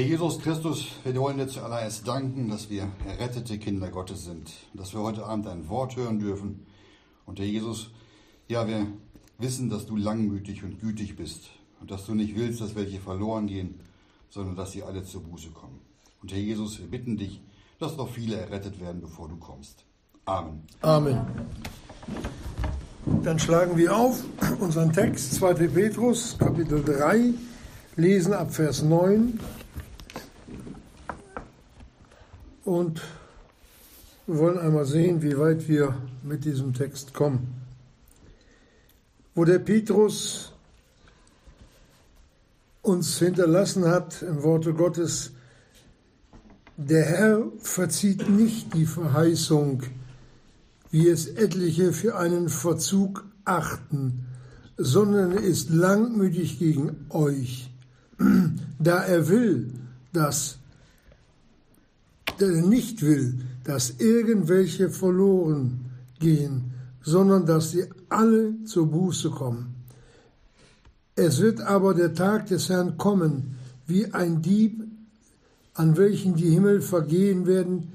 Herr Jesus Christus, wir wollen dir zuallererst danken, dass wir errettete Kinder Gottes sind, dass wir heute Abend dein Wort hören dürfen. Und Herr Jesus, ja, wir wissen, dass du langmütig und gütig bist und dass du nicht willst, dass welche verloren gehen, sondern dass sie alle zur Buße kommen. Und Herr Jesus, wir bitten dich, dass noch viele errettet werden, bevor du kommst. Amen. Amen. Dann schlagen wir auf unseren Text, 2. Petrus, Kapitel 3, lesen ab Vers 9 und wir wollen einmal sehen, wie weit wir mit diesem Text kommen. Wo der Petrus uns hinterlassen hat im Worte Gottes, der Herr verzieht nicht die Verheißung, wie es etliche für einen Verzug achten, sondern ist langmütig gegen euch, da er will, dass der nicht will, dass irgendwelche verloren gehen, sondern dass sie alle zur Buße kommen. Es wird aber der Tag des Herrn kommen, wie ein Dieb, an welchen die Himmel vergehen werden,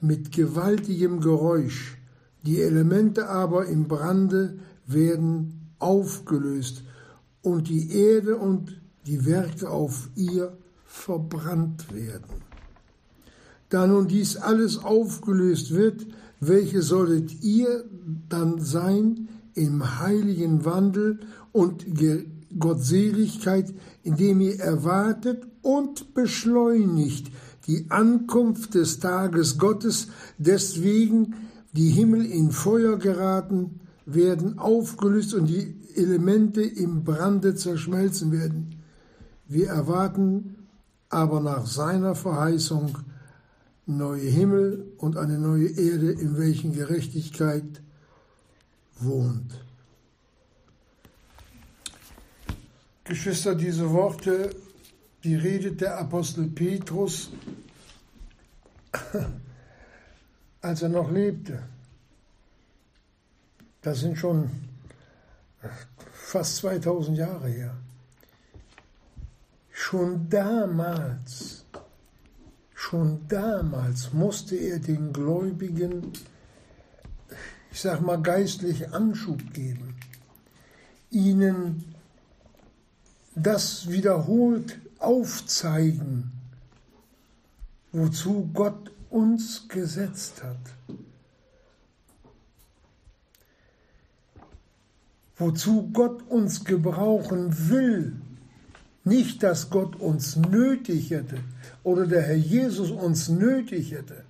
mit gewaltigem Geräusch. Die Elemente aber im Brande werden aufgelöst und die Erde und die Werke auf ihr verbrannt werden. Da nun dies alles aufgelöst wird, welche solltet ihr dann sein im heiligen Wandel und Gottseligkeit, indem ihr erwartet und beschleunigt die Ankunft des Tages Gottes, deswegen die Himmel in Feuer geraten werden, aufgelöst und die Elemente im Brande zerschmelzen werden. Wir erwarten aber nach seiner Verheißung neue Himmel und eine neue Erde, in welchen Gerechtigkeit wohnt. Geschwister, diese Worte, die redet der Apostel Petrus, als er noch lebte. Das sind schon fast 2000 Jahre her. Schon damals Schon damals musste er den Gläubigen, ich sag mal, geistlich Anschub geben, ihnen das wiederholt aufzeigen, wozu Gott uns gesetzt hat. Wozu Gott uns gebrauchen will, nicht, dass Gott uns nötig hätte oder der Herr Jesus uns nötig hätte,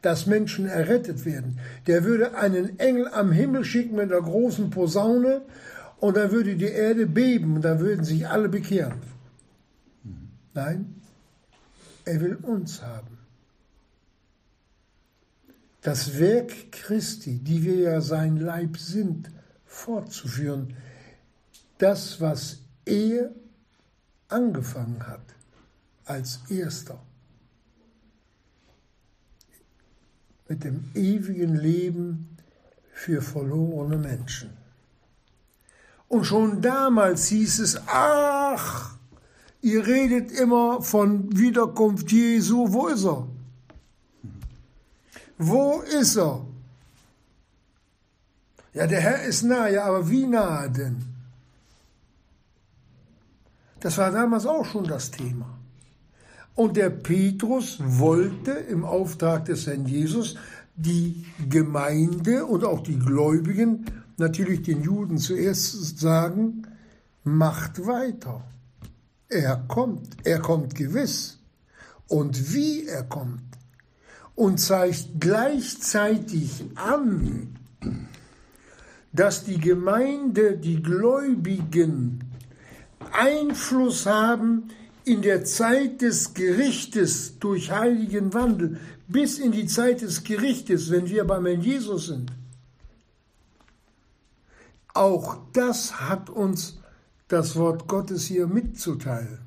dass Menschen errettet werden. Der würde einen Engel am Himmel schicken mit einer großen Posaune und dann würde die Erde beben und dann würden sich alle bekehren. Nein, er will uns haben. Das Werk Christi, die wir ja sein Leib sind, fortzuführen. Das, was er angefangen hat als erster. Mit dem ewigen Leben für verlorene Menschen. Und schon damals hieß es, ach, ihr redet immer von Wiederkunft Jesu, wo ist er? Wo ist er? Ja, der Herr ist nahe, aber wie nahe denn? Das war damals auch schon das Thema. Und der Petrus wollte im Auftrag des Herrn Jesus die Gemeinde und auch die Gläubigen, natürlich den Juden zuerst sagen, macht weiter. Er kommt, er kommt gewiss. Und wie er kommt. Und zeigt gleichzeitig an, dass die Gemeinde, die Gläubigen Einfluss haben in der Zeit des Gerichtes durch heiligen Wandel, bis in die Zeit des Gerichtes, wenn wir beim Herrn Jesus sind. Auch das hat uns das Wort Gottes hier mitzuteilen.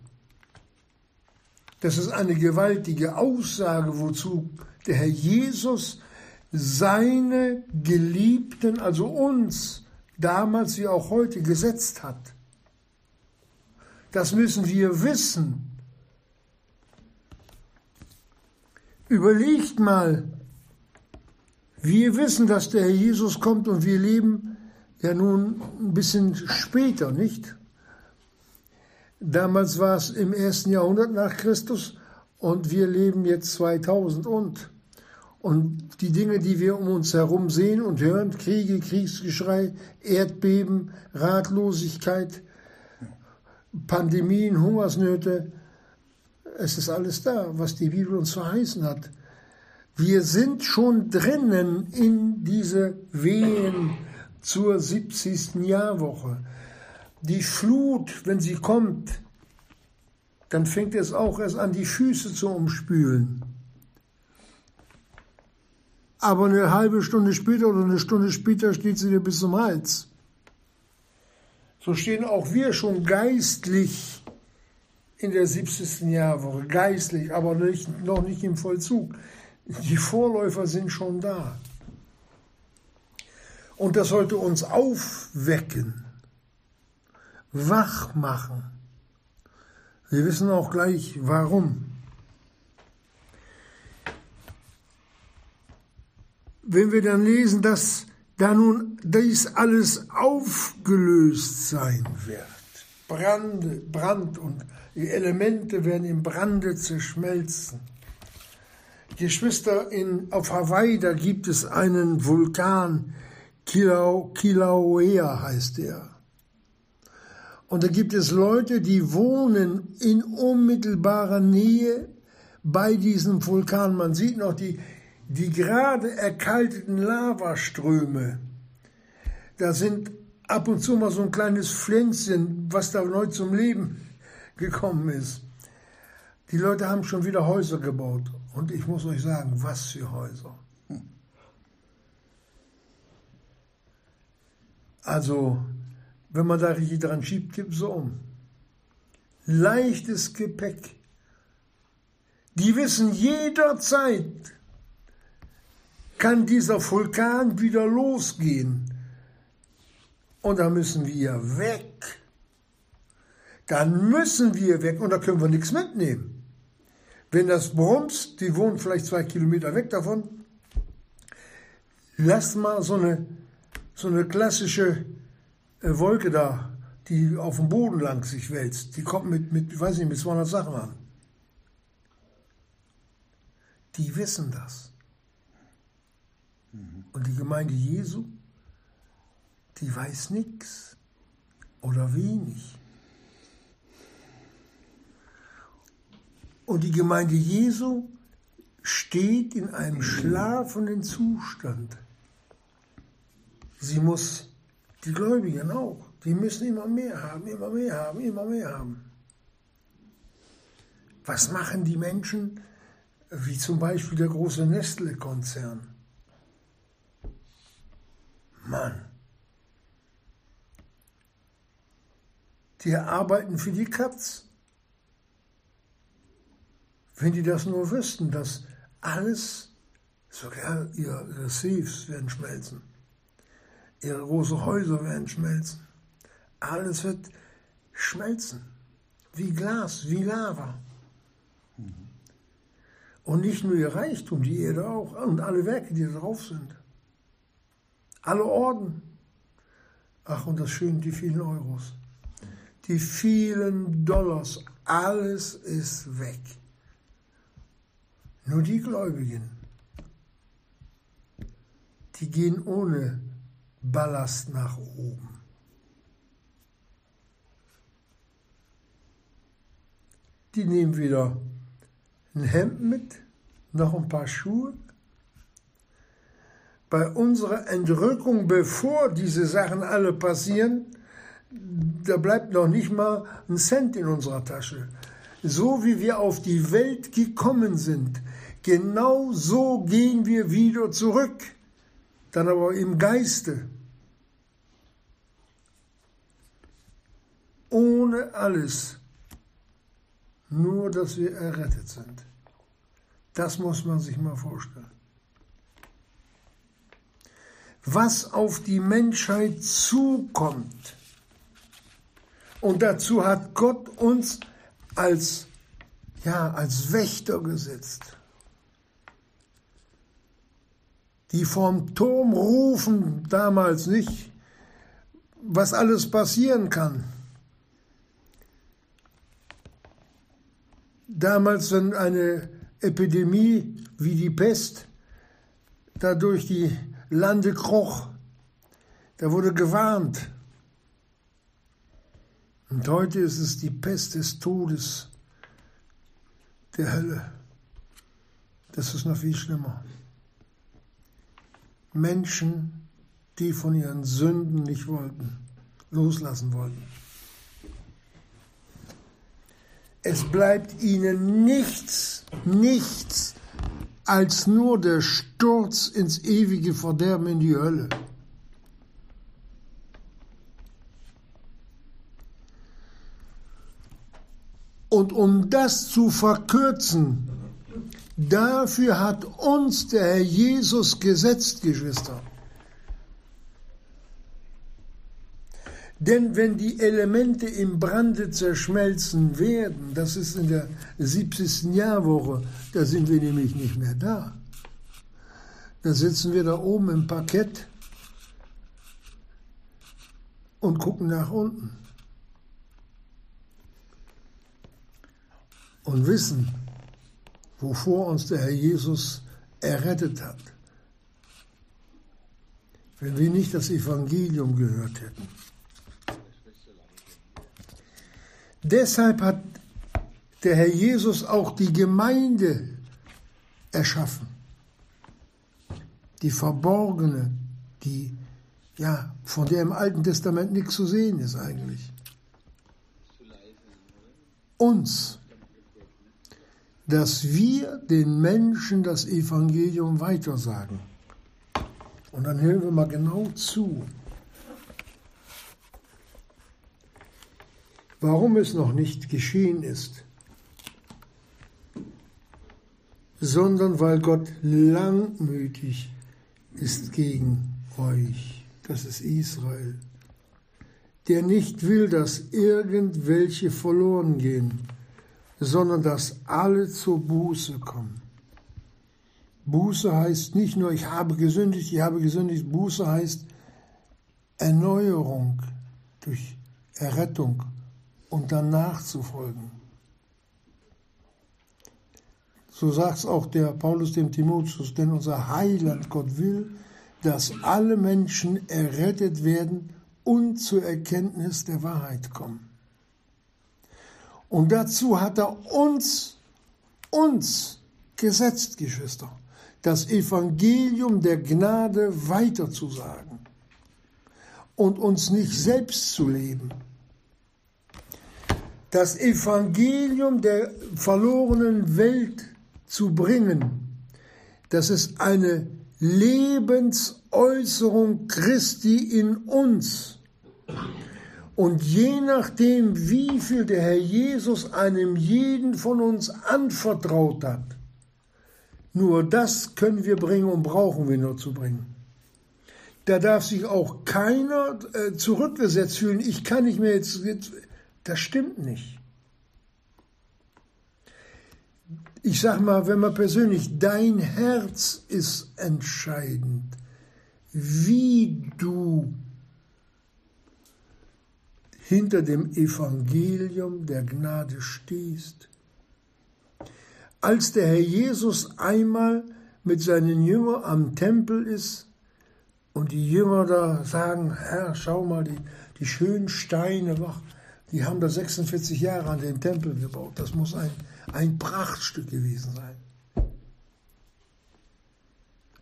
Das ist eine gewaltige Aussage, wozu der Herr Jesus seine Geliebten, also uns, damals wie auch heute gesetzt hat. Das müssen wir wissen. Überlegt mal, wir wissen, dass der Herr Jesus kommt und wir leben ja nun ein bisschen später, nicht? Damals war es im ersten Jahrhundert nach Christus und wir leben jetzt 2000 und. Und die Dinge, die wir um uns herum sehen und hören, Kriege, Kriegsgeschrei, Erdbeben, Ratlosigkeit, Pandemien, Hungersnöte, es ist alles da, was die Bibel uns verheißen hat. Wir sind schon drinnen in diese Wehen zur 70. Jahrwoche. Die Flut, wenn sie kommt, dann fängt es auch erst an, die Füße zu umspülen. Aber eine halbe Stunde später oder eine Stunde später steht sie dir bis zum Hals. So stehen auch wir schon geistlich in der 70. Jahrwoche, geistlich, aber nicht, noch nicht im Vollzug. Die Vorläufer sind schon da. Und das sollte uns aufwecken, wach machen. Wir wissen auch gleich, warum. Wenn wir dann lesen, dass da nun dies alles aufgelöst sein wird, Brand, Brand und die Elemente werden im Brande zerschmelzen. Geschwister, in, auf Hawaii, da gibt es einen Vulkan, Kilau, Kilauea heißt er. Und da gibt es Leute, die wohnen in unmittelbarer Nähe bei diesem Vulkan. Man sieht noch die, die gerade erkalteten Lavaströme. Da sind ab und zu mal so ein kleines Pflänzchen, was da neu zum Leben gekommen ist. Die Leute haben schon wieder Häuser gebaut. Und ich muss euch sagen, was für Häuser. Also, wenn man da richtig dran schiebt, kippt so um. Leichtes Gepäck. Die wissen jederzeit, kann dieser Vulkan wieder losgehen. Und da müssen wir weg. Dann müssen wir weg und da können wir nichts mitnehmen. Wenn das brumst, die wohnen vielleicht zwei Kilometer weg davon, lasst mal so eine, so eine klassische äh, Wolke da, die auf dem Boden lang sich wälzt. Die kommt mit, mit, weiß nicht, mit 200 Sachen an. Die wissen das. Und die Gemeinde Jesu, die weiß nichts oder wenig. Und die Gemeinde Jesu steht in einem schlafenden Zustand. Sie muss, die Gläubigen auch, die müssen immer mehr haben, immer mehr haben, immer mehr haben. Was machen die Menschen, wie zum Beispiel der große Nestle-Konzern? Mann. Die arbeiten für die Katz. Wenn die das nur wüssten, dass alles, sogar ihre Safes werden schmelzen, ihre großen Häuser werden schmelzen, alles wird schmelzen, wie Glas, wie Lava. Und nicht nur ihr Reichtum, die Erde auch, und alle Werke, die da drauf sind. Alle Orden. Ach, und das Schöne, die vielen Euros. Die vielen Dollars. Alles ist weg. Nur die Gläubigen, die gehen ohne Ballast nach oben. Die nehmen wieder ein Hemd mit, noch ein paar Schuhe, bei unserer Entrückung, bevor diese Sachen alle passieren, da bleibt noch nicht mal ein Cent in unserer Tasche. So wie wir auf die Welt gekommen sind, genau so gehen wir wieder zurück, dann aber im Geiste. Ohne alles, nur dass wir errettet sind. Das muss man sich mal vorstellen was auf die Menschheit zukommt. Und dazu hat Gott uns als, ja, als Wächter gesetzt. die vom Turm rufen, damals nicht, was alles passieren kann. Damals, wenn eine Epidemie wie die Pest da durch die Lande kroch, da wurde gewarnt. Und heute ist es die Pest des Todes, der Hölle. Das ist noch viel schlimmer. Menschen, die von ihren Sünden nicht wollten, loslassen wollten. Es bleibt ihnen nichts, nichts als nur der Sturz ins ewige Verderben in die Hölle. Und um das zu verkürzen, dafür hat uns der Herr Jesus gesetzt, Geschwister. Denn wenn die Elemente im Brande zerschmelzen werden, das ist in der 70. Jahrwoche, da sind wir nämlich nicht mehr da. Da sitzen wir da oben im Parkett und gucken nach unten. und wissen, wovor uns der Herr Jesus errettet hat, wenn wir nicht das Evangelium gehört hätten. Deshalb hat der Herr Jesus auch die Gemeinde erschaffen, die verborgene, die ja, von der im Alten Testament nichts zu sehen ist eigentlich. Uns dass wir den Menschen das Evangelium weitersagen. Und dann hören wir mal genau zu. Warum es noch nicht geschehen ist, sondern weil Gott langmütig ist gegen euch, das ist Israel, der nicht will, dass irgendwelche verloren gehen, sondern dass alle zur Buße kommen. Buße heißt nicht nur, ich habe gesündigt, ich habe gesündigt. Buße heißt Erneuerung durch Errettung und danach zu folgen. So sagt es auch der Paulus dem Timotheus, denn unser Heiland Gott will, dass alle Menschen errettet werden und zur Erkenntnis der Wahrheit kommen. Und dazu hat er uns, uns gesetzt, Geschwister, das Evangelium der Gnade weiterzusagen und uns nicht selbst zu leben. Das Evangelium der verlorenen Welt zu bringen, das ist eine Lebensäußerung Christi in uns. Und je nachdem, wie viel der Herr Jesus einem jeden von uns anvertraut hat, nur das können wir bringen und brauchen wir nur zu bringen. Da darf sich auch keiner äh, zurückgesetzt fühlen. Ich kann nicht mehr jetzt, jetzt. Das stimmt nicht. Ich sag mal, wenn man persönlich, dein Herz ist entscheidend, wie du hinter dem Evangelium der Gnade stehst. Als der Herr Jesus einmal mit seinen Jüngern am Tempel ist und die Jünger da sagen, Herr, schau mal, die, die schönen Steine, die haben da 46 Jahre an den Tempel gebaut. Das muss ein, ein Prachtstück gewesen sein.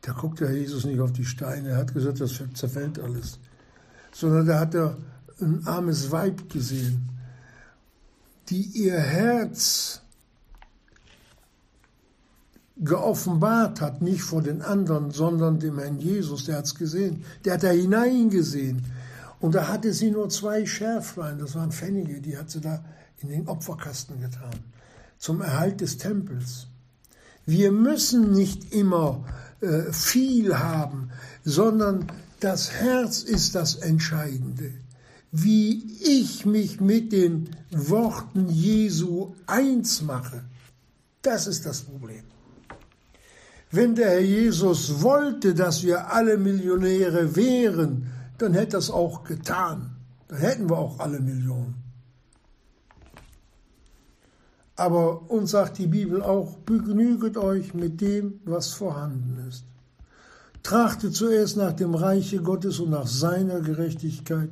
Da guckt Herr Jesus nicht auf die Steine, er hat gesagt, das zerfällt alles. Sondern da hat er ein armes Weib gesehen, die ihr Herz geoffenbart hat, nicht vor den anderen, sondern dem Herrn Jesus, der hat es gesehen, der hat da hineingesehen. Und da hatte sie nur zwei Schärflein, das waren Pfennige, die hat sie da in den Opferkasten getan, zum Erhalt des Tempels. Wir müssen nicht immer äh, viel haben, sondern das Herz ist das Entscheidende wie ich mich mit den Worten Jesu eins mache. Das ist das Problem. Wenn der Herr Jesus wollte, dass wir alle Millionäre wären, dann hätte es auch getan. Dann hätten wir auch alle Millionen. Aber uns sagt die Bibel auch, begnüget euch mit dem, was vorhanden ist. Trachtet zuerst nach dem Reiche Gottes und nach seiner Gerechtigkeit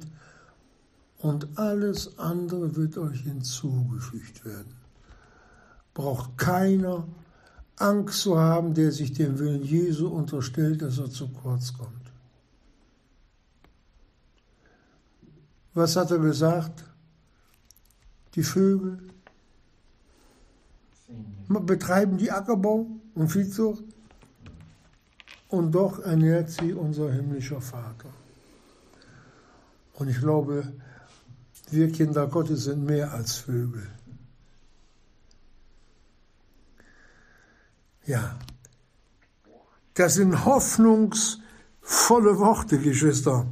und alles andere wird euch hinzugefügt werden. Braucht keiner Angst zu haben, der sich dem Willen Jesu unterstellt, dass er zu kurz kommt. Was hat er gesagt? Die Vögel betreiben die Ackerbau und Viehzucht und doch ernährt sie unser himmlischer Vater. Und ich glaube, wir Kinder Gottes sind mehr als Vögel. Ja, das sind hoffnungsvolle Worte, Geschwister.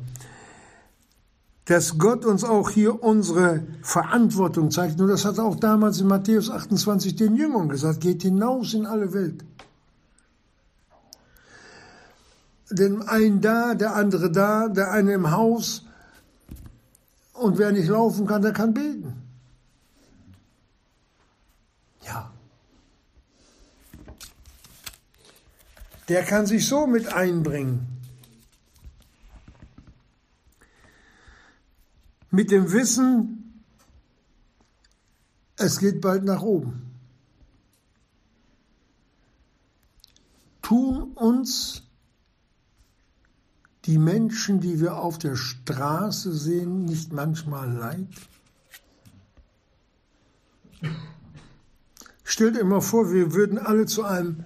Dass Gott uns auch hier unsere Verantwortung zeigt. Nur das hat er auch damals in Matthäus 28 den Jüngern gesagt. Geht hinaus in alle Welt. Denn ein da, der andere da, der eine im Haus. Und wer nicht laufen kann, der kann beten. Ja. der kann sich so mit einbringen. Mit dem Wissen, es geht bald nach oben. Tun uns die Menschen, die wir auf der Straße sehen, nicht manchmal leid? Stellt immer vor, wir würden alle zu einem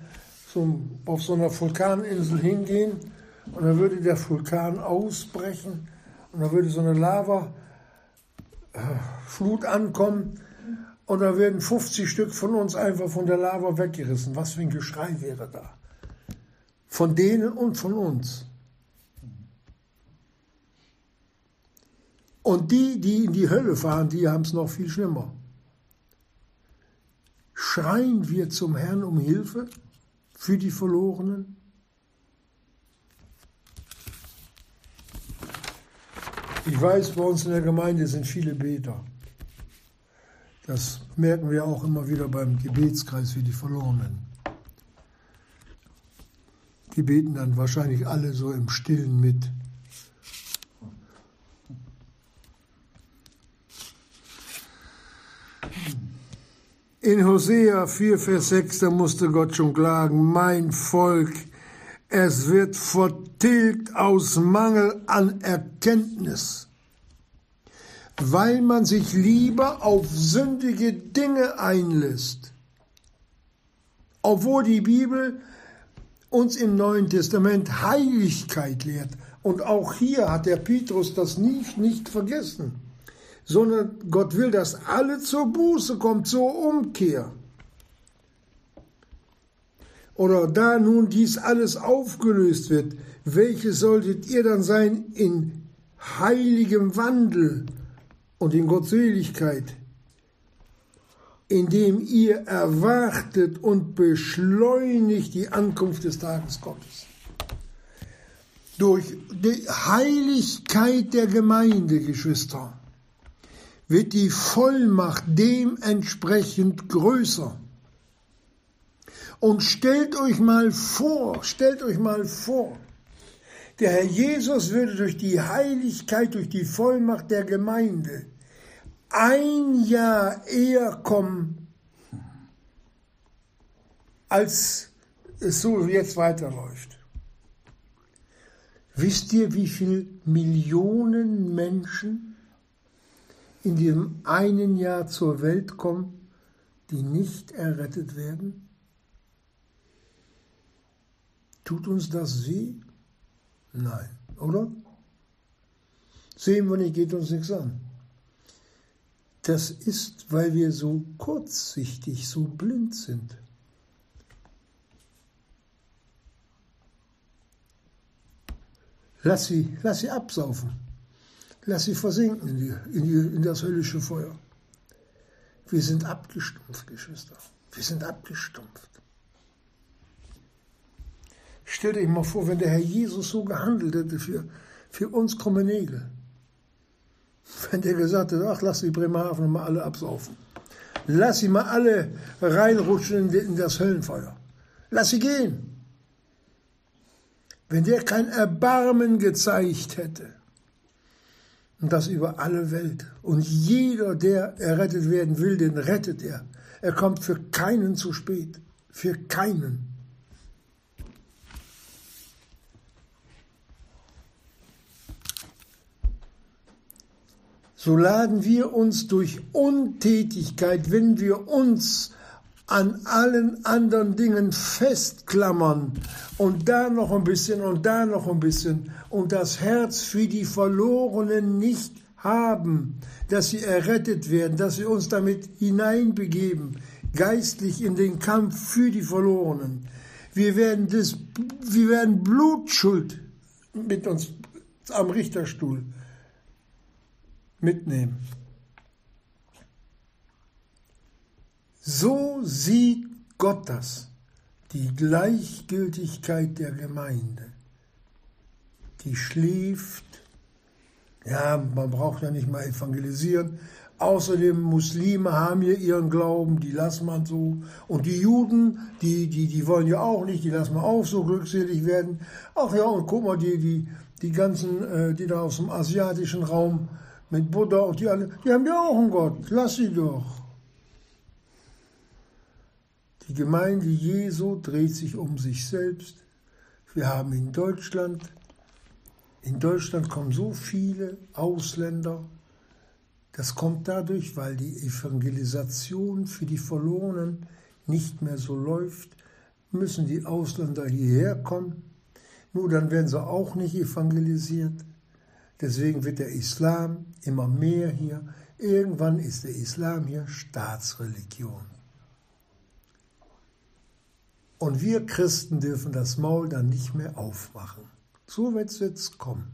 zum, auf so einer Vulkaninsel hingehen und dann würde der Vulkan ausbrechen und dann würde so eine Lavaflut äh, ankommen und da werden 50 Stück von uns einfach von der Lava weggerissen. Was für ein Geschrei wäre da? Von denen und von uns. Und die, die in die Hölle fahren, die haben es noch viel schlimmer. Schreien wir zum Herrn um Hilfe? für die Verlorenen? Ich weiß, bei uns in der Gemeinde sind viele Beter. Das merken wir auch immer wieder beim Gebetskreis für die Verlorenen. Die beten dann wahrscheinlich alle so im Stillen mit. In Hosea 4, Vers 6, da musste Gott schon klagen, mein Volk, es wird vertilgt aus Mangel an Erkenntnis, weil man sich lieber auf sündige Dinge einlässt. Obwohl die Bibel uns im Neuen Testament Heiligkeit lehrt. Und auch hier hat der Petrus das nicht, nicht vergessen sondern Gott will, dass alle zur Buße kommen, zur Umkehr. Oder da nun dies alles aufgelöst wird, welches solltet ihr dann sein in heiligem Wandel und in Gottseligkeit, indem ihr erwartet und beschleunigt die Ankunft des Tages Gottes. Durch die Heiligkeit der Gemeinde, Geschwister, wird die Vollmacht dementsprechend größer. Und stellt euch mal vor, stellt euch mal vor, der Herr Jesus würde durch die Heiligkeit, durch die Vollmacht der Gemeinde ein Jahr eher kommen, als es so jetzt weiterläuft. Wisst ihr, wie viele Millionen Menschen in diesem einen Jahr zur Welt kommen, die nicht errettet werden? Tut uns das weh? Nein, oder? Sehen wir nicht, geht uns nichts an. Das ist, weil wir so kurzsichtig, so blind sind. Lass sie, lass sie absaufen. Lass sie versinken in, die, in, die, in das höllische Feuer. Wir sind abgestumpft, Geschwister. Wir sind abgestumpft. Stell dir mal vor, wenn der Herr Jesus so gehandelt hätte für, für uns krumme Nägel. Wenn der gesagt hätte, ach, lass die Bremerhaven mal alle absaufen. Lass sie mal alle reinrutschen in das Höllenfeuer. Lass sie gehen. Wenn der kein Erbarmen gezeigt hätte, und das über alle Welt, und jeder, der errettet werden will, den rettet er. Er kommt für keinen zu spät, für keinen. So laden wir uns durch Untätigkeit, wenn wir uns an allen anderen Dingen festklammern und da noch ein bisschen und da noch ein bisschen und das Herz für die Verlorenen nicht haben, dass sie errettet werden, dass wir uns damit hineinbegeben, geistlich in den Kampf für die Verlorenen. Wir werden, das, wir werden Blutschuld mit uns am Richterstuhl mitnehmen. So sieht Gott das, die Gleichgültigkeit der Gemeinde. Die schläft. Ja, man braucht ja nicht mal evangelisieren. Außerdem Muslime haben hier ihren Glauben, die lassen man so. Und die Juden, die, die, die wollen ja auch nicht, die lassen wir auch so glückselig werden. Ach ja, und guck mal, die, die, die ganzen, äh, die da aus dem asiatischen Raum mit Buddha und die alle, die haben ja auch einen Gott, lass sie doch. Die Gemeinde Jesu dreht sich um sich selbst. Wir haben in Deutschland, in Deutschland kommen so viele Ausländer. Das kommt dadurch, weil die Evangelisation für die Verlorenen nicht mehr so läuft, müssen die Ausländer hierher kommen. Nur dann werden sie auch nicht evangelisiert. Deswegen wird der Islam immer mehr hier. Irgendwann ist der Islam hier Staatsreligion. Und wir Christen dürfen das Maul dann nicht mehr aufmachen. So wird es jetzt kommen.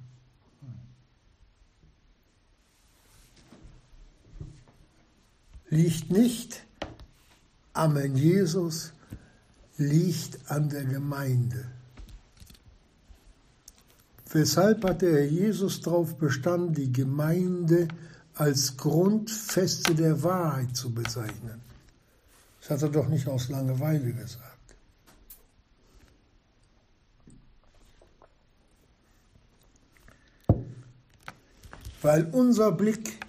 Liegt nicht am Herrn Jesus, liegt an der Gemeinde. Weshalb hat der Herr Jesus darauf bestanden, die Gemeinde als Grundfeste der Wahrheit zu bezeichnen? Das hat er doch nicht aus Langeweile gesagt. weil unser Blick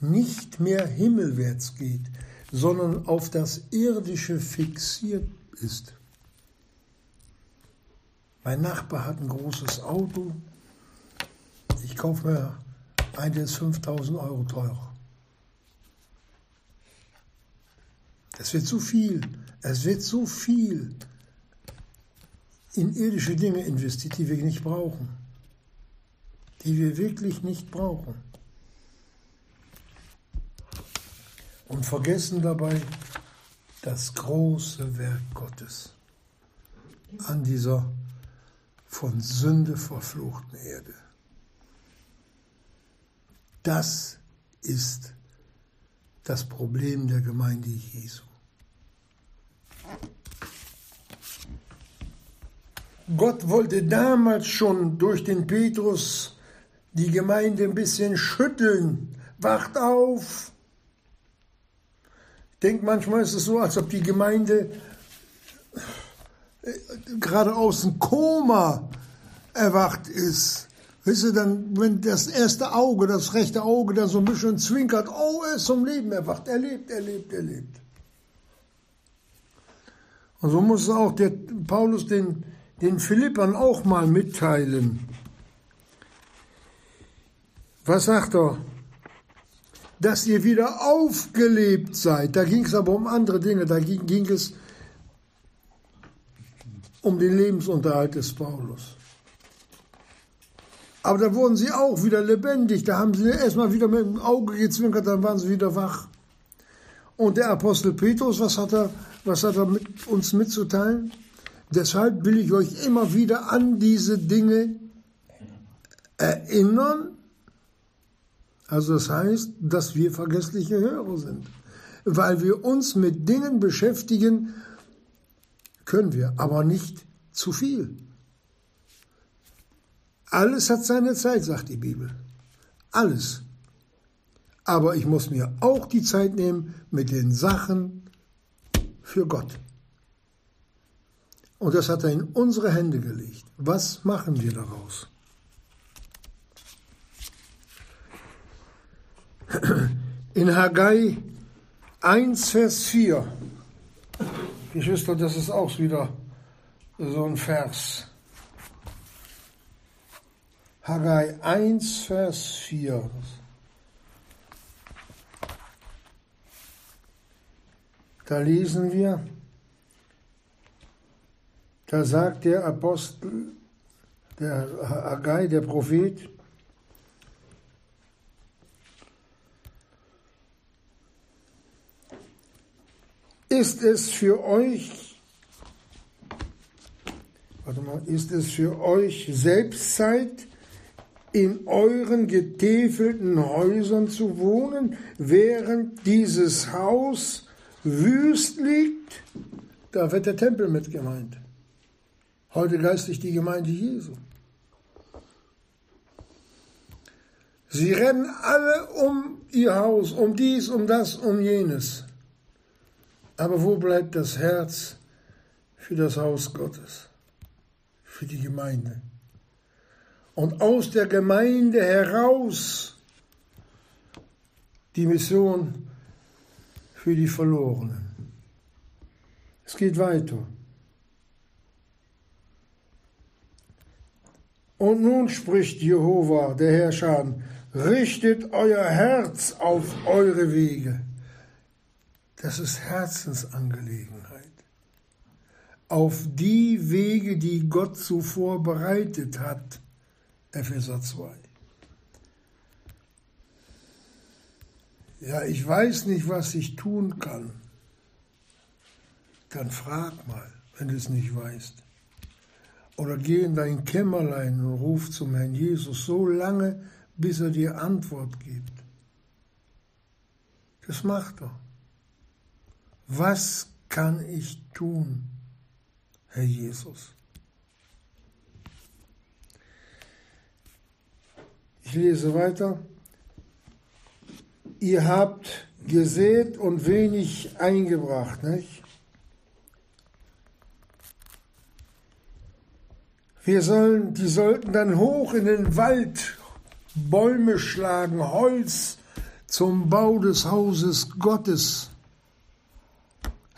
nicht mehr himmelwärts geht, sondern auf das Irdische fixiert ist. Mein Nachbar hat ein großes Auto. Ich kaufe mir ein, der ist 5000 Euro teurer. Es wird zu viel. Es wird zu viel in irdische Dinge investiert, die wir nicht brauchen die wir wirklich nicht brauchen. Und vergessen dabei das große Werk Gottes an dieser von Sünde verfluchten Erde. Das ist das Problem der Gemeinde Jesu. Gott wollte damals schon durch den Petrus die Gemeinde ein bisschen schütteln. Wacht auf! Ich denke, manchmal ist es so, als ob die Gemeinde gerade aus dem Koma erwacht ist. Weißt du, dann, wenn das erste Auge, das rechte Auge dann so ein bisschen zwinkert, oh, er ist zum Leben erwacht, er lebt, er lebt, er lebt. Und so muss auch der Paulus den, den Philippern auch mal mitteilen. Was sagt er? Dass ihr wieder aufgelebt seid. Da ging es aber um andere Dinge. Da ging, ging es um den Lebensunterhalt des Paulus. Aber da wurden sie auch wieder lebendig. Da haben sie erstmal wieder mit dem Auge gezwinkert, dann waren sie wieder wach. Und der Apostel Petrus, was hat er, was hat er mit uns mitzuteilen? Deshalb will ich euch immer wieder an diese Dinge erinnern, also das heißt, dass wir vergessliche Hörer sind. Weil wir uns mit Dingen beschäftigen, können wir, aber nicht zu viel. Alles hat seine Zeit, sagt die Bibel. Alles. Aber ich muss mir auch die Zeit nehmen mit den Sachen für Gott. Und das hat er in unsere Hände gelegt. Was machen wir daraus? In Haggai 1, Vers 4. Geschwister, das ist auch wieder so ein Vers. Haggai 1, Vers 4. Da lesen wir, da sagt der Apostel, der Haggai, der Prophet, ist es für euch, warte mal, ist es für euch Selbstzeit, in euren getäfelten Häusern zu wohnen, während dieses Haus wüst liegt? Da wird der Tempel mit gemeint. Heute geistlich die Gemeinde Jesu. Sie rennen alle um ihr Haus, um dies, um das, um jenes. Aber wo bleibt das Herz für das Haus Gottes, für die Gemeinde? Und aus der Gemeinde heraus die Mission für die Verlorenen. Es geht weiter. Und nun spricht Jehova, der Herrscher, richtet euer Herz auf eure Wege das ist Herzensangelegenheit. Auf die Wege, die Gott zuvor bereitet hat. Epheser 2. Ja, ich weiß nicht, was ich tun kann. Dann frag mal, wenn du es nicht weißt. Oder geh in dein Kämmerlein und ruf zum Herrn Jesus so lange, bis er dir Antwort gibt. Das macht er. Was kann ich tun, Herr Jesus? Ich lese weiter. Ihr habt gesät und wenig eingebracht, nicht? Wir sollen, die sollten dann hoch in den Wald Bäume schlagen, Holz zum Bau des Hauses Gottes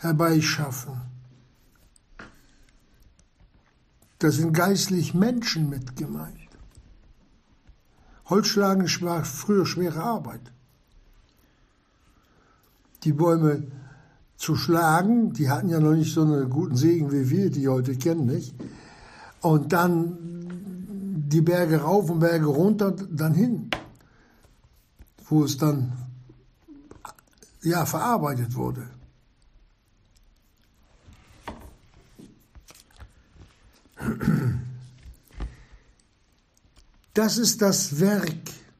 herbeischaffen. Da sind geistlich Menschen mit gemeint. Holzschlagen war früher schwere Arbeit. Die Bäume zu schlagen, die hatten ja noch nicht so einen guten Segen wie wir, die heute kennen, nicht? Und dann die Berge rauf und Berge runter, dann hin, wo es dann ja verarbeitet wurde. Das ist das Werk,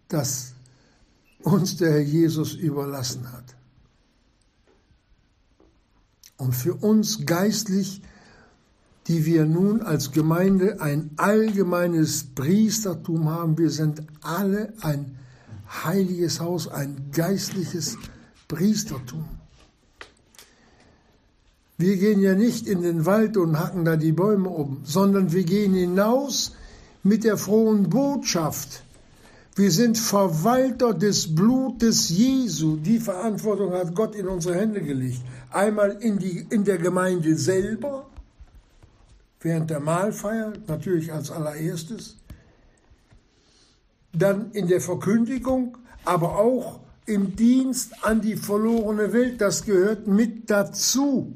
das uns der Herr Jesus überlassen hat. Und für uns geistlich, die wir nun als Gemeinde ein allgemeines Priestertum haben, wir sind alle ein heiliges Haus, ein geistliches Priestertum. Wir gehen ja nicht in den Wald und hacken da die Bäume um, sondern wir gehen hinaus mit der frohen Botschaft. Wir sind Verwalter des Blutes Jesu. Die Verantwortung hat Gott in unsere Hände gelegt. Einmal in, die, in der Gemeinde selber, während der Mahlfeier, natürlich als allererstes. Dann in der Verkündigung, aber auch im Dienst an die verlorene Welt. Das gehört mit dazu.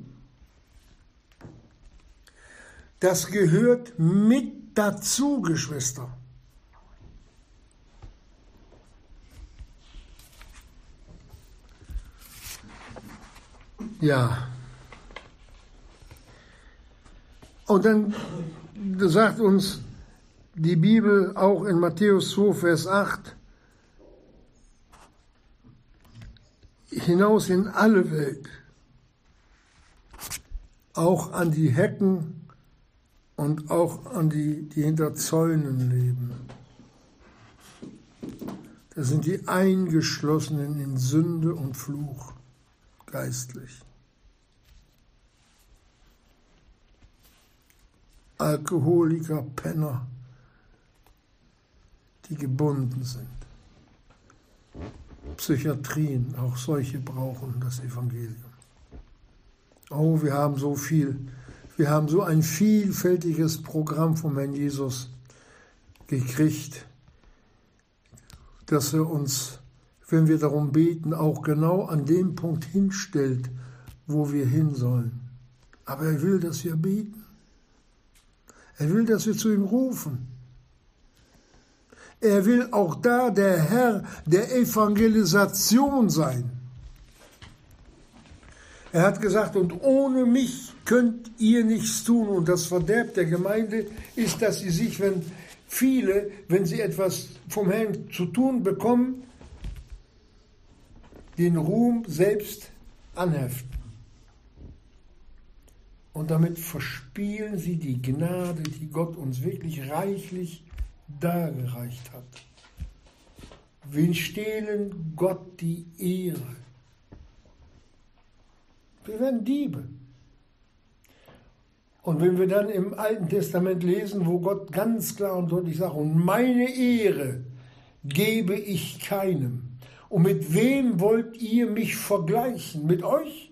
Das gehört mit dazu, Geschwister. Ja. Und dann sagt uns die Bibel auch in Matthäus 2, Vers 8, hinaus in alle Welt, auch an die Hecken und auch an die, die hinter Zäunen leben. Das sind die Eingeschlossenen in Sünde und Fluch geistlich. Alkoholiker, Penner, die gebunden sind. Psychiatrien, auch solche brauchen das Evangelium. Oh, wir haben so viel, wir haben so ein vielfältiges Programm vom Herrn Jesus gekriegt, dass er uns, wenn wir darum beten, auch genau an dem Punkt hinstellt, wo wir hin sollen. Aber er will, dass wir beten. Er will, dass wir zu ihm rufen. Er will auch da der Herr der Evangelisation sein. Er hat gesagt, und ohne mich könnt ihr nichts tun. Und das Verderb der Gemeinde ist, dass sie sich, wenn viele, wenn sie etwas vom Herrn zu tun bekommen, den Ruhm selbst anheften. Und damit verspielen sie die Gnade, die Gott uns wirklich reichlich dargereicht hat. Wen stehlen Gott die Ehre? Wir werden Diebe. Und wenn wir dann im Alten Testament lesen, wo Gott ganz klar und deutlich sagt, und meine Ehre gebe ich keinem. Und mit wem wollt ihr mich vergleichen? Mit euch?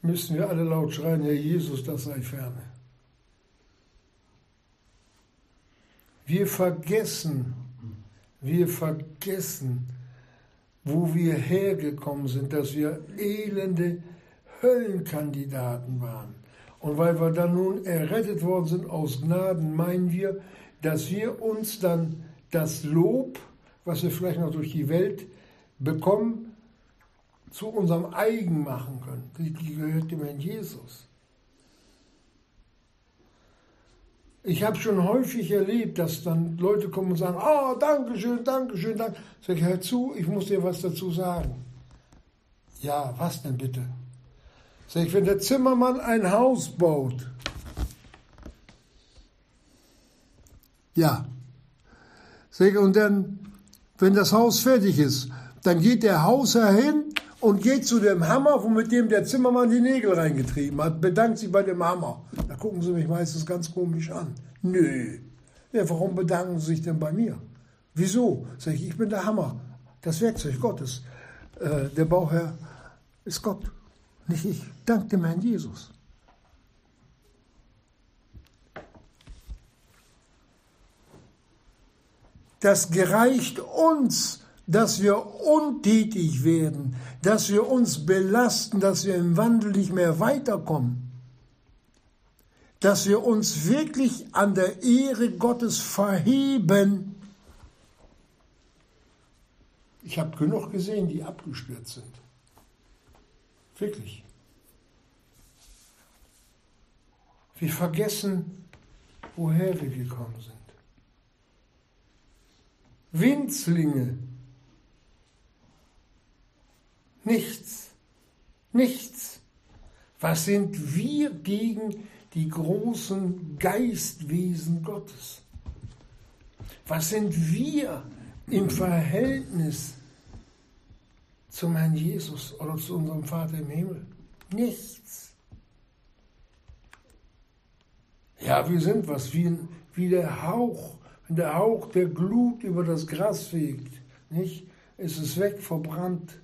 Müssen wir alle laut schreien, Herr Jesus, das sei ferne. Wir vergessen, wir vergessen, wo wir hergekommen sind, dass wir elende Höllenkandidaten waren. Und weil wir dann nun errettet worden sind aus Gnaden, meinen wir, dass wir uns dann das Lob, was wir vielleicht noch durch die Welt bekommen, zu unserem eigen machen können. Die gehört dem Herrn Jesus. Ich habe schon häufig erlebt, dass dann Leute kommen und sagen, oh, danke schön, danke. Sag ich, hör zu, ich muss dir was dazu sagen. Ja, was denn bitte? Sag ich, wenn der Zimmermann ein Haus baut, ja, sag ich, und dann, wenn das Haus fertig ist, dann geht der Hausherr hin und geht zu dem Hammer, mit dem der Zimmermann die Nägel reingetrieben hat, bedankt sich bei dem Hammer. Da gucken sie mich meistens ganz komisch an. Nö. Ja, warum bedanken sie sich denn bei mir? Wieso? Sag ich, ich bin der Hammer, das Werkzeug Gottes. Äh, der Bauherr ist Gott, nicht ich. Dank dem Herrn Jesus. Das gereicht uns dass wir untätig werden, dass wir uns belasten, dass wir im Wandel nicht mehr weiterkommen, dass wir uns wirklich an der Ehre Gottes verheben. Ich habe genug gesehen, die abgestürzt sind. Wirklich. Wir vergessen, woher wir gekommen sind. Winzlinge Nichts. Nichts. Was sind wir gegen die großen Geistwesen Gottes? Was sind wir im Verhältnis zum Herrn Jesus oder zu unserem Vater im Himmel? Nichts. Ja, wir sind was, wie, wie der Hauch, wenn der Hauch der Glut über das Gras fegt, nicht? Ist es weg, verbrannt.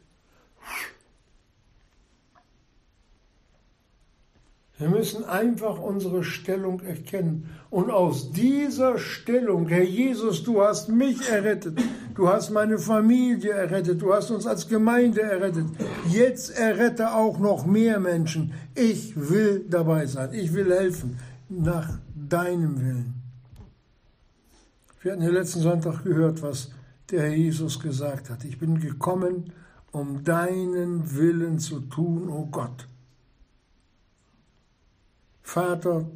Wir müssen einfach unsere Stellung erkennen. Und aus dieser Stellung, Herr Jesus, du hast mich errettet, du hast meine Familie errettet, du hast uns als Gemeinde errettet. Jetzt errette auch noch mehr Menschen. Ich will dabei sein, ich will helfen, nach deinem Willen. Wir hatten ja letzten Sonntag gehört, was der Herr Jesus gesagt hat. Ich bin gekommen, um deinen Willen zu tun, o oh Gott. Vater,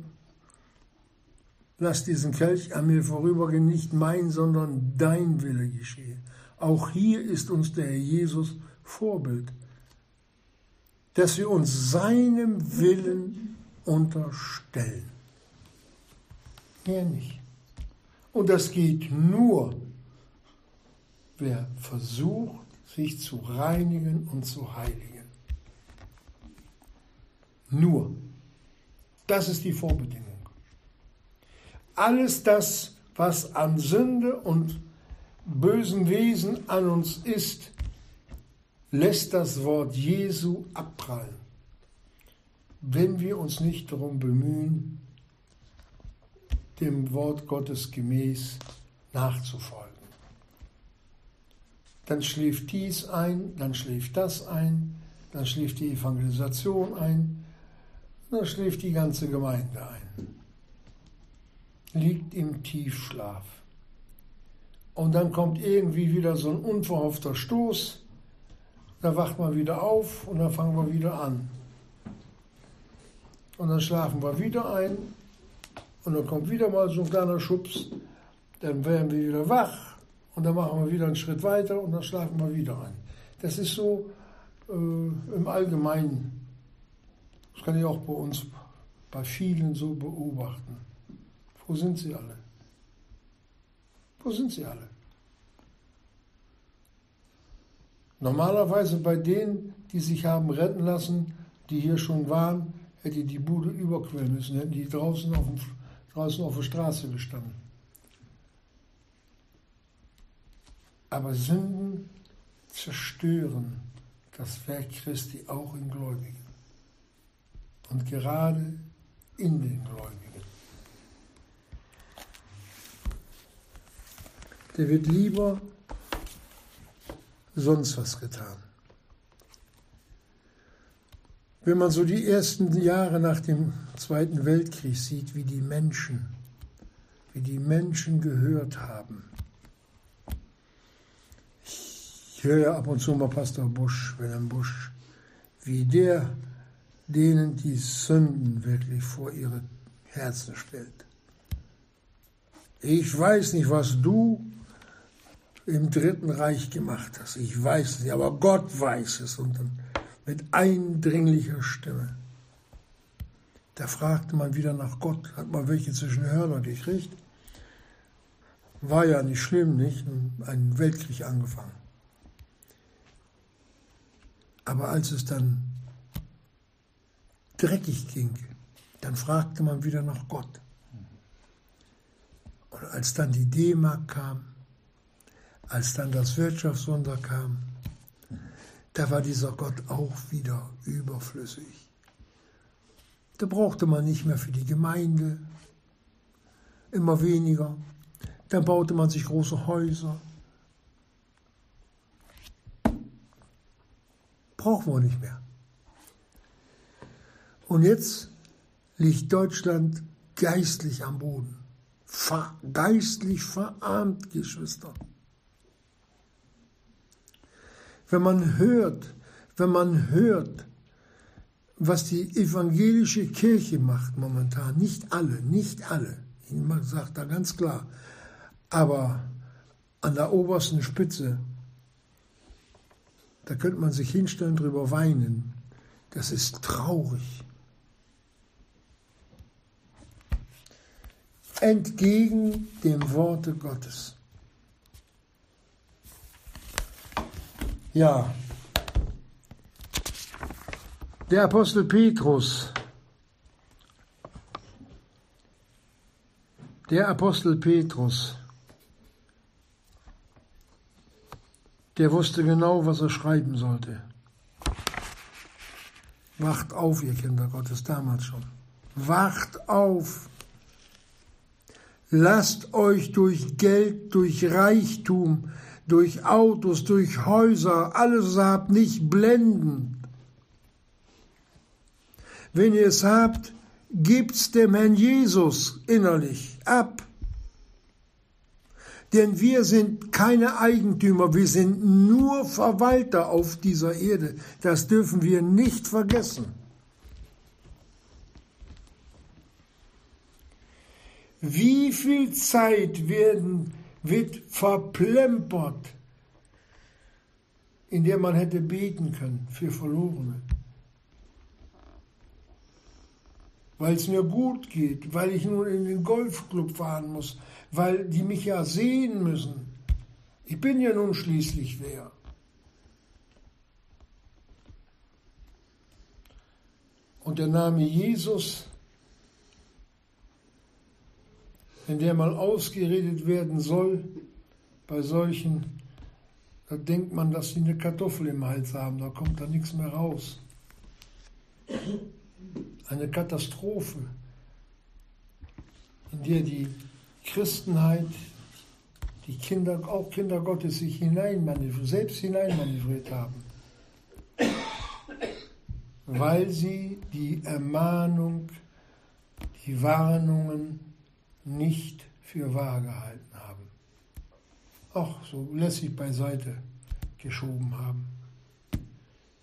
lass diesen Kelch an mir vorübergehen, nicht mein, sondern dein Wille geschehe. Auch hier ist uns der Herr Jesus Vorbild. dass wir uns seinem Willen unterstellen. Mehr nicht. Und das geht nur, wer versucht, sich zu reinigen und zu heiligen. Nur. Das ist die Vorbedingung. Alles das, was an Sünde und bösen Wesen an uns ist, lässt das Wort Jesu abprallen, wenn wir uns nicht darum bemühen, dem Wort Gottes gemäß nachzufolgen. Dann schläft dies ein, dann schläft das ein, dann schläft die Evangelisation ein, dann schläft die ganze Gemeinde ein. Liegt im Tiefschlaf. Und dann kommt irgendwie wieder so ein unverhoffter Stoß, da wacht man wieder auf und dann fangen wir wieder an. Und dann schlafen wir wieder ein und dann kommt wieder mal so ein kleiner Schubs, dann werden wir wieder wach und dann machen wir wieder einen Schritt weiter und dann schlafen wir wieder ein. Das ist so äh, im Allgemeinen. Das kann ich auch bei uns, bei vielen so beobachten. Wo sind sie alle? Wo sind sie alle? Normalerweise bei denen, die sich haben retten lassen, die hier schon waren, hätte die Bude überquellen müssen, hätten die draußen auf, dem, draußen auf der Straße gestanden. Aber Sünden zerstören das Werk Christi auch in Gläubigen. Und gerade in den Gläubigen. Der wird lieber sonst was getan. Wenn man so die ersten Jahre nach dem Zweiten Weltkrieg sieht, wie die Menschen, wie die Menschen gehört haben. Ich höre ja ab und zu mal Pastor Busch, Wilhelm Busch, wie der denen die Sünden wirklich vor ihre Herzen stellt. Ich weiß nicht, was du im Dritten Reich gemacht hast. Ich weiß es nicht, aber Gott weiß es. Und dann mit eindringlicher Stimme. Da fragte man wieder nach Gott. Hat man welche zwischen Hörner gekriegt? War ja nicht schlimm, nicht? Ein Weltkrieg angefangen. Aber als es dann dreckig ging, dann fragte man wieder nach Gott. Und als dann die D-Mark kam, als dann das Wirtschaftswunder kam, da war dieser Gott auch wieder überflüssig. Da brauchte man nicht mehr für die Gemeinde, immer weniger. Dann baute man sich große Häuser. Brauchen wir nicht mehr. Und jetzt liegt Deutschland geistlich am Boden. Ver geistlich verarmt, Geschwister. Wenn man hört, wenn man hört, was die evangelische Kirche macht momentan, nicht alle, nicht alle, ich sage da ganz klar, aber an der obersten Spitze, da könnte man sich hinstellen, drüber weinen. Das ist traurig. Entgegen dem Worte Gottes. Ja, der Apostel Petrus, der Apostel Petrus, der wusste genau, was er schreiben sollte. Wacht auf, ihr Kinder Gottes, damals schon. Wacht auf. Lasst euch durch Geld, durch Reichtum, durch Autos, durch Häuser, alles habt, nicht blenden. Wenn ihr es habt, gibt's dem Herrn Jesus innerlich ab. Denn wir sind keine Eigentümer, wir sind nur Verwalter auf dieser Erde. Das dürfen wir nicht vergessen. Wie viel Zeit werden wird verplempert, in der man hätte beten können für Verlorene. weil es mir gut geht, weil ich nun in den Golfclub fahren muss, weil die mich ja sehen müssen. Ich bin ja nun schließlich wer. Und der Name Jesus, wenn der mal ausgeredet werden soll, bei solchen, da denkt man, dass sie eine Kartoffel im Hals haben, da kommt da nichts mehr raus. Eine Katastrophe, in der die Christenheit, die Kinder, auch Kinder Gottes sich hineinmanövriert, selbst hineinmanövriert haben weil sie die Ermahnung, die Warnungen nicht für wahr gehalten haben. Auch so lässig beiseite geschoben haben.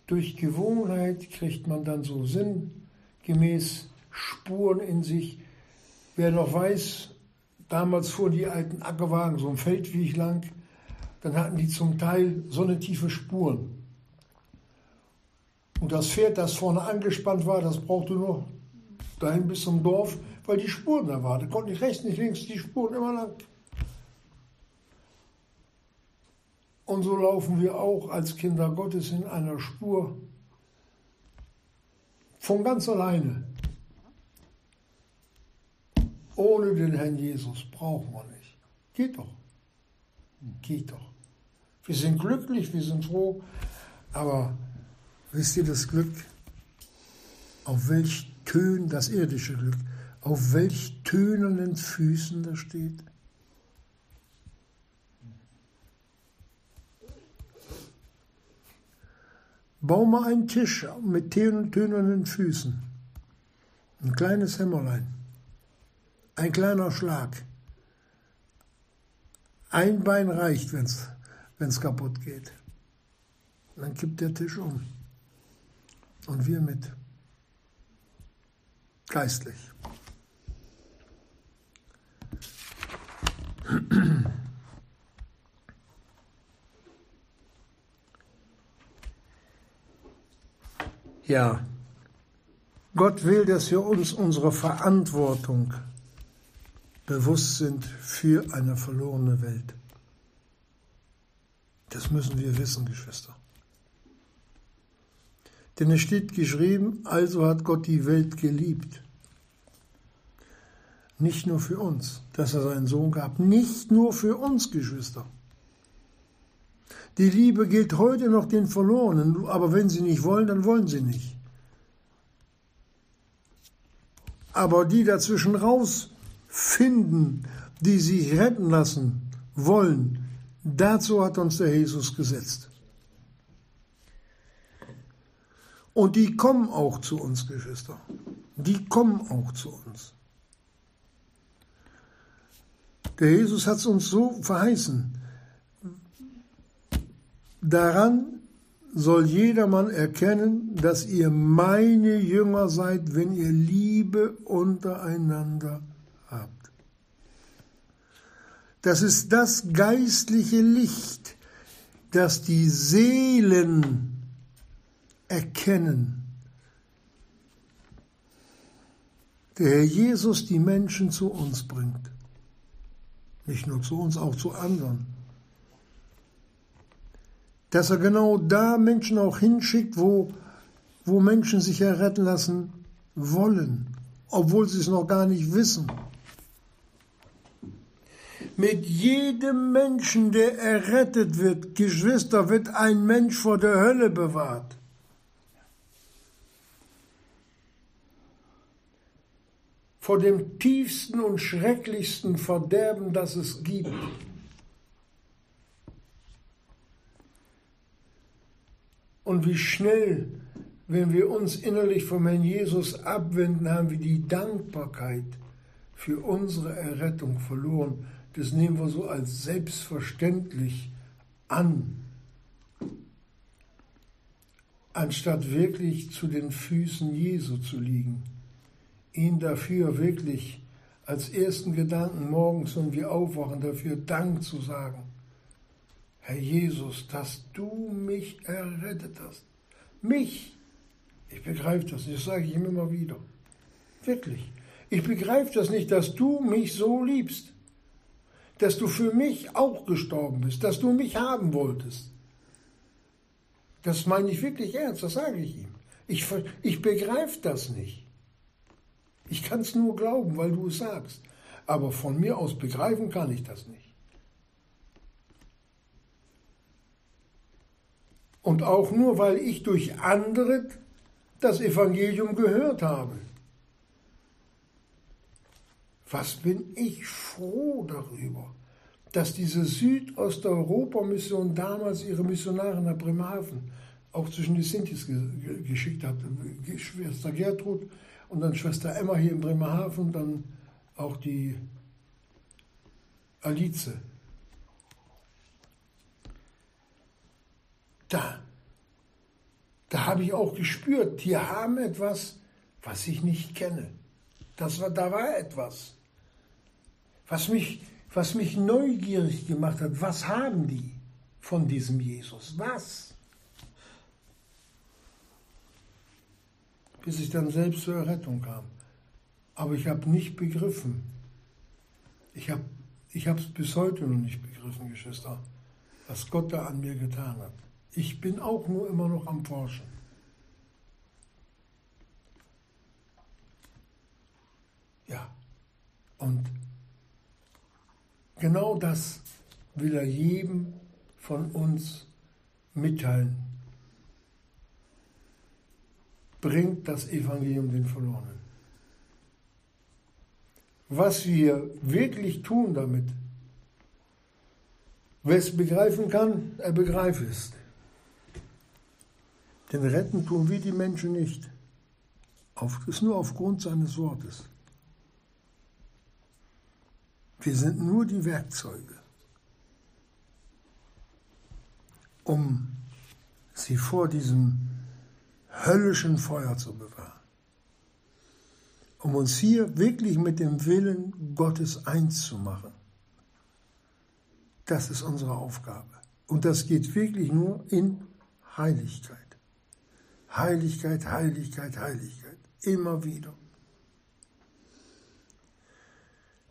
Durch Gewohnheit kriegt man dann so sinngemäß Spuren in sich. Wer noch weiß, damals fuhren die alten Ackerwagen so ein Feldweg lang, dann hatten die zum Teil so eine tiefe Spuren. Und das Pferd, das vorne angespannt war, das brauchte nur dahin bis zum Dorf, weil die Spuren da waren. Da konnte nicht rechts, nicht links, die Spuren immer lang. Und so laufen wir auch als Kinder Gottes in einer Spur von ganz alleine. Ohne den Herrn Jesus brauchen wir nicht. Geht doch. Geht doch. Wir sind glücklich, wir sind froh, aber Wisst ihr das Glück? Auf welch Tönen, das irdische Glück, auf welch tönernen Füßen das steht? Bau mal einen Tisch mit tönernen Füßen. Ein kleines Hämmerlein. Ein kleiner Schlag. Ein Bein reicht, wenn es kaputt geht. Dann kippt der Tisch um und wir mit. Geistlich. Ja, Gott will, dass wir uns unserer Verantwortung bewusst sind für eine verlorene Welt. Das müssen wir wissen, Geschwister. Denn es steht geschrieben, also hat Gott die Welt geliebt. Nicht nur für uns, dass er seinen Sohn gab. Nicht nur für uns, Geschwister. Die Liebe gilt heute noch den Verlorenen, aber wenn sie nicht wollen, dann wollen sie nicht. Aber die dazwischen rausfinden, die sich retten lassen wollen, dazu hat uns der Jesus gesetzt. Und die kommen auch zu uns, Geschwister. Die kommen auch zu uns. Der Jesus hat es uns so verheißen. Daran soll jedermann erkennen, dass ihr meine Jünger seid, wenn ihr Liebe untereinander habt. Das ist das geistliche Licht, das die Seelen erkennen. Der Herr Jesus die Menschen zu uns bringt. Nicht nur zu uns, auch zu anderen. Dass er genau da Menschen auch hinschickt, wo, wo Menschen sich erretten lassen wollen, obwohl sie es noch gar nicht wissen. Mit jedem Menschen, der errettet wird, Geschwister, wird ein Mensch vor der Hölle bewahrt. Vor dem tiefsten und schrecklichsten Verderben, das es gibt. Und wie schnell, wenn wir uns innerlich vom Herrn Jesus abwenden, haben wir die Dankbarkeit für unsere Errettung verloren. Das nehmen wir so als selbstverständlich an, anstatt wirklich zu den Füßen Jesu zu liegen ihn dafür wirklich als ersten Gedanken morgens, wenn wir aufwachen, dafür Dank zu sagen. Herr Jesus, dass du mich errettet hast. Mich. Ich begreife das, das sage ich ihm immer wieder. Wirklich. Ich begreife das nicht, dass du mich so liebst. Dass du für mich auch gestorben bist, dass du mich haben wolltest. Das meine ich wirklich ernst, das sage ich ihm. Ich, ich begreife das nicht. Ich kann es nur glauben, weil du es sagst. Aber von mir aus begreifen kann ich das nicht. Und auch nur, weil ich durch andere das Evangelium gehört habe. Was bin ich froh darüber, dass diese Südosteuropa-Mission damals ihre Missionare nach Bremerhaven auch zwischen die Sintis geschickt hat. Schwester Gertrud und dann Schwester Emma hier in Bremerhaven, dann auch die Alice. Da, da habe ich auch gespürt, die haben etwas, was ich nicht kenne. Das war, da war etwas, was mich, was mich neugierig gemacht hat. Was haben die von diesem Jesus? Was? Bis ich dann selbst zur Errettung kam. Aber ich habe nicht begriffen. Ich habe ich es bis heute noch nicht begriffen, Geschwister, was Gott da an mir getan hat. Ich bin auch nur immer noch am Forschen. Ja, und genau das will er jedem von uns mitteilen. Bringt das Evangelium den Verlorenen. Was wir wirklich tun damit, wer es begreifen kann, er begreife es. Denn retten tun wir die Menschen nicht. Auf, ist nur aufgrund seines Wortes. Wir sind nur die Werkzeuge, um sie vor diesem höllischen Feuer zu bewahren. Um uns hier wirklich mit dem Willen Gottes eins zu machen. Das ist unsere Aufgabe. Und das geht wirklich nur in Heiligkeit. Heiligkeit, Heiligkeit, Heiligkeit. Immer wieder.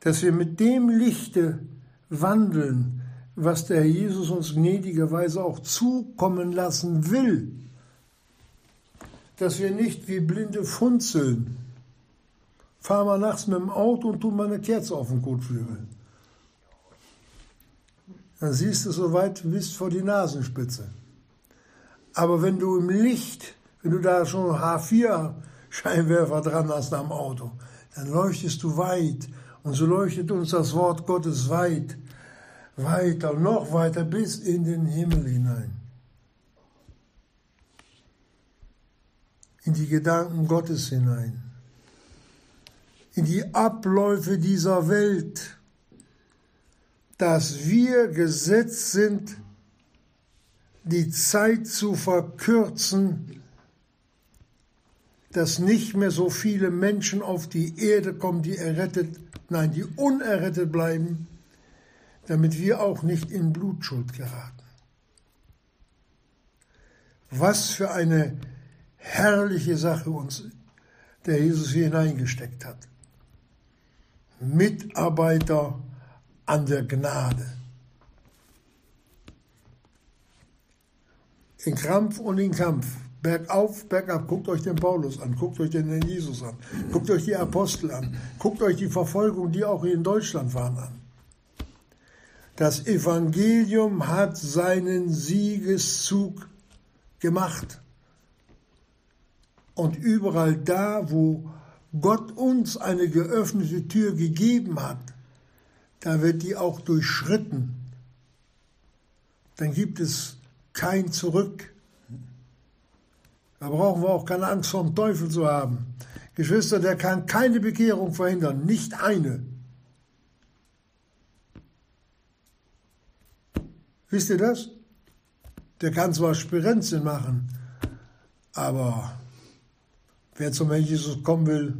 Dass wir mit dem Lichte wandeln, was der Jesus uns gnädigerweise auch zukommen lassen will. Dass wir nicht wie blinde funzeln. Fahr mal nachts mit dem Auto und tu mal eine Kerze auf den Kotflügel. Dann siehst du so weit bist vor die Nasenspitze. Aber wenn du im Licht wenn du da schon H4-Scheinwerfer dran hast am Auto, dann leuchtest du weit. Und so leuchtet uns das Wort Gottes weit, weiter, noch weiter bis in den Himmel hinein. In die Gedanken Gottes hinein. In die Abläufe dieser Welt. Dass wir gesetzt sind, die Zeit zu verkürzen, dass nicht mehr so viele Menschen auf die Erde kommen, die errettet, nein, die unerrettet bleiben, damit wir auch nicht in Blutschuld geraten. Was für eine herrliche Sache uns der Jesus hier hineingesteckt hat. Mitarbeiter an der Gnade. In Krampf und in Kampf Bergauf, bergab. Guckt euch den Paulus an, guckt euch den Jesus an, guckt euch die Apostel an, guckt euch die Verfolgung, die auch in Deutschland waren, an. Das Evangelium hat seinen Siegeszug gemacht. Und überall da, wo Gott uns eine geöffnete Tür gegeben hat, da wird die auch durchschritten. Dann gibt es kein Zurück. Da brauchen wir auch keine Angst vor dem Teufel zu haben. Geschwister, der kann keine Bekehrung verhindern, nicht eine. Wisst ihr das? Der kann zwar Spirenzien machen, aber wer zum Herrn Jesus kommen will,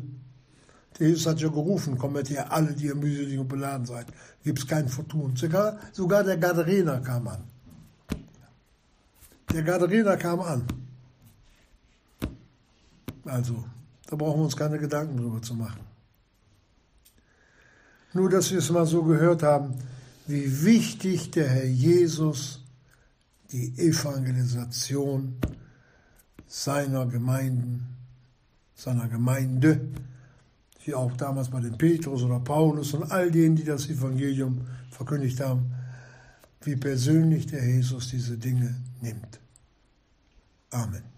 der Jesus hat ja gerufen, kommt hier alle, die ihr mühselig und beladen seid. Gibt es kein Vertun. Sogar, sogar der Gadarener kam an. Der Gadarener kam an. Also, Da brauchen wir uns keine Gedanken drüber zu machen. Nur, dass wir es mal so gehört haben, wie wichtig der Herr Jesus die Evangelisation seiner Gemeinden, seiner Gemeinde, wie auch damals bei den Petrus oder Paulus und all denen, die das Evangelium verkündigt haben, wie persönlich der Jesus diese Dinge nimmt. Amen.